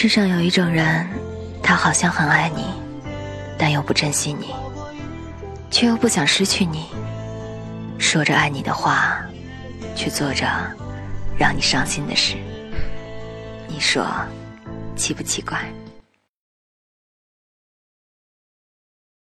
世上有一种人他好像很爱你但又不珍惜你却又不想失去你。说着爱你的话却做着让你伤心的事。你说奇不奇怪？